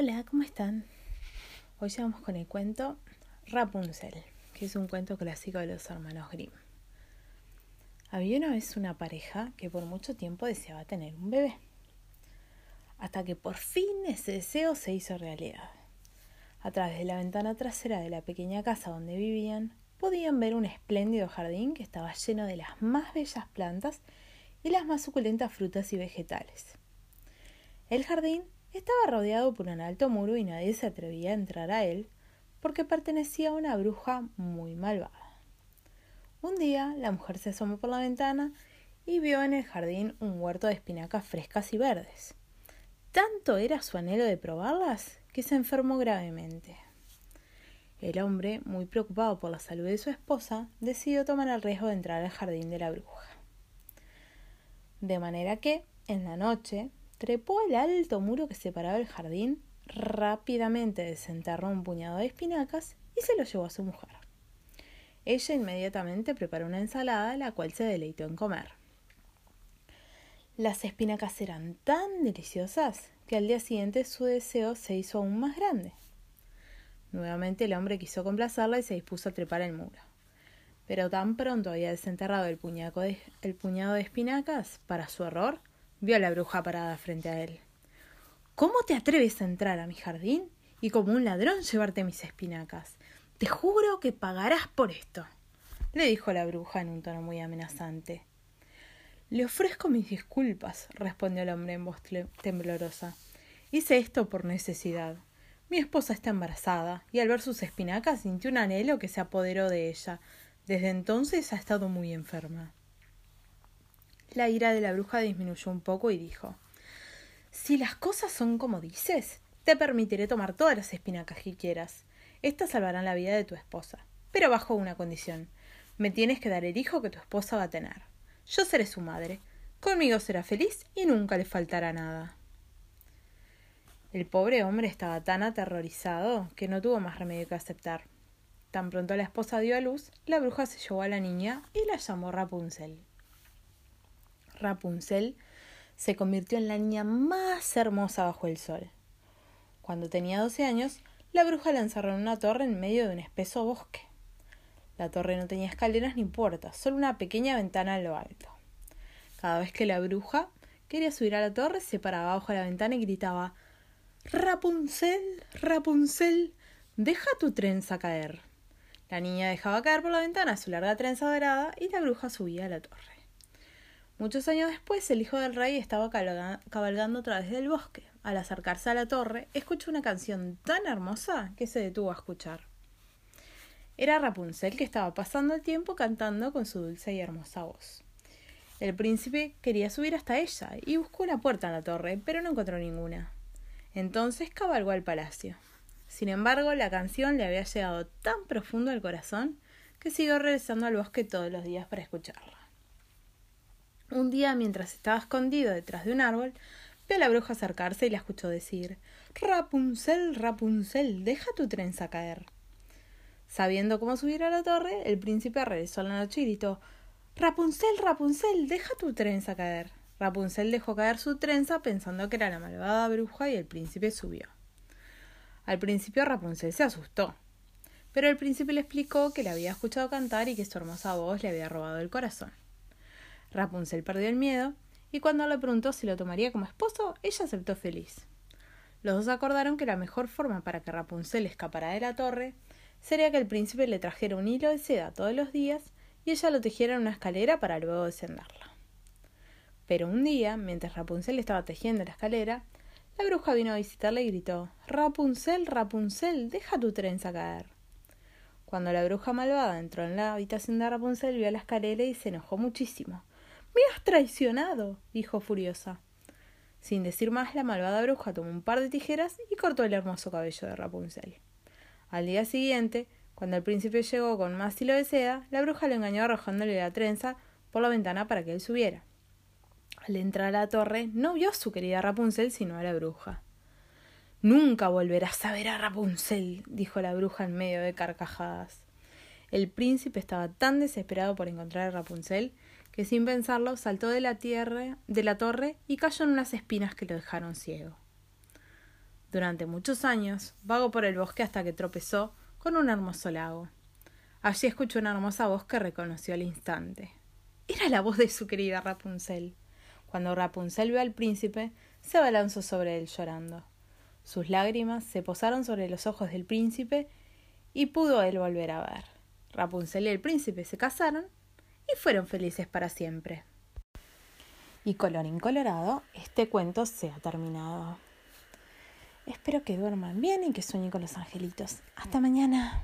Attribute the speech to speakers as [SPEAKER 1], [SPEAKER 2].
[SPEAKER 1] Hola, ¿cómo están? Hoy vamos con el cuento Rapunzel, que es un cuento clásico de los hermanos Grimm. Había una vez una pareja que por mucho tiempo deseaba tener un bebé, hasta que por fin ese deseo se hizo realidad. A través de la ventana trasera de la pequeña casa donde vivían, podían ver un espléndido jardín que estaba lleno de las más bellas plantas y las más suculentas frutas y vegetales. El jardín estaba rodeado por un alto muro y nadie se atrevía a entrar a él porque pertenecía a una bruja muy malvada. Un día la mujer se asomó por la ventana y vio en el jardín un huerto de espinacas frescas y verdes. Tanto era su anhelo de probarlas que se enfermó gravemente. El hombre, muy preocupado por la salud de su esposa, decidió tomar el riesgo de entrar al jardín de la bruja. De manera que, en la noche, Trepó el alto muro que separaba el jardín, rápidamente desenterró un puñado de espinacas y se lo llevó a su mujer. Ella inmediatamente preparó una ensalada, la cual se deleitó en comer. Las espinacas eran tan deliciosas que al día siguiente su deseo se hizo aún más grande. Nuevamente el hombre quiso complacerla y se dispuso a trepar el muro. Pero tan pronto había desenterrado el, de, el puñado de espinacas, para su error, Vio a la bruja parada frente a él. ¿Cómo te atreves a entrar a mi jardín y como un ladrón llevarte mis espinacas? Te juro que pagarás por esto, le dijo la bruja en un tono muy amenazante. Le ofrezco mis disculpas, respondió el hombre en voz temblorosa. Hice esto por necesidad. Mi esposa está embarazada, y al ver sus espinacas sintió un anhelo que se apoderó de ella. Desde entonces ha estado muy enferma. La ira de la bruja disminuyó un poco y dijo Si las cosas son como dices, te permitiré tomar todas las espinacas que quieras. Estas salvarán la vida de tu esposa, pero bajo una condición. Me tienes que dar el hijo que tu esposa va a tener. Yo seré su madre. Conmigo será feliz y nunca le faltará nada. El pobre hombre estaba tan aterrorizado que no tuvo más remedio que aceptar. Tan pronto la esposa dio a luz, la bruja se llevó a la niña y la llamó Rapunzel. Rapunzel se convirtió en la niña más hermosa bajo el sol. Cuando tenía doce años, la bruja la encerró en una torre en medio de un espeso bosque. La torre no tenía escaleras ni puertas, solo una pequeña ventana a lo alto. Cada vez que la bruja quería subir a la torre, se paraba bajo la ventana y gritaba Rapunzel, Rapunzel, deja tu trenza caer. La niña dejaba caer por la ventana su larga trenza dorada y la bruja subía a la torre. Muchos años después, el hijo del rey estaba cabalgando a través del bosque. Al acercarse a la torre, escuchó una canción tan hermosa que se detuvo a escuchar. Era Rapunzel que estaba pasando el tiempo cantando con su dulce y hermosa voz. El príncipe quería subir hasta ella y buscó una puerta en la torre, pero no encontró ninguna. Entonces cabalgó al palacio. Sin embargo, la canción le había llegado tan profundo al corazón que siguió regresando al bosque todos los días para escucharla. Un día, mientras estaba escondido detrás de un árbol, vio a la bruja acercarse y la escuchó decir Rapunzel, Rapunzel, deja tu trenza caer. Sabiendo cómo subir a la torre, el príncipe regresó a la noche y gritó Rapunzel, Rapunzel, deja tu trenza caer. Rapunzel dejó caer su trenza pensando que era la malvada bruja y el príncipe subió. Al principio Rapunzel se asustó, pero el príncipe le explicó que le había escuchado cantar y que su hermosa voz le había robado el corazón. Rapunzel perdió el miedo, y cuando le preguntó si lo tomaría como esposo, ella aceptó feliz. Los dos acordaron que la mejor forma para que Rapunzel escapara de la torre sería que el príncipe le trajera un hilo de seda todos los días y ella lo tejiera en una escalera para luego descenderla. Pero un día, mientras Rapunzel estaba tejiendo la escalera, la bruja vino a visitarla y gritó Rapunzel, Rapunzel, deja tu trenza caer. Cuando la bruja malvada entró en la habitación de Rapunzel, vio la escalera y se enojó muchísimo. Me has traicionado, dijo furiosa. Sin decir más, la malvada bruja tomó un par de tijeras y cortó el hermoso cabello de Rapunzel. Al día siguiente, cuando el príncipe llegó con más hilo de seda, la bruja le engañó arrojándole la trenza por la ventana para que él subiera. Al entrar a la torre, no vio a su querida Rapunzel, sino a la bruja. Nunca volverás a ver a Rapunzel, dijo la bruja en medio de carcajadas. El príncipe estaba tan desesperado por encontrar a Rapunzel que sin pensarlo saltó de la, tierra, de la torre y cayó en unas espinas que lo dejaron ciego. Durante muchos años vagó por el bosque hasta que tropezó con un hermoso lago. Allí escuchó una hermosa voz que reconoció al instante. Era la voz de su querida Rapunzel. Cuando Rapunzel vio al príncipe, se abalanzó sobre él llorando. Sus lágrimas se posaron sobre los ojos del príncipe y pudo él volver a ver. Rapunzel y el príncipe se casaron y fueron felices para siempre. Y colorín colorado, este cuento se ha terminado. Espero que duerman bien y que sueñen con los angelitos. Hasta mañana.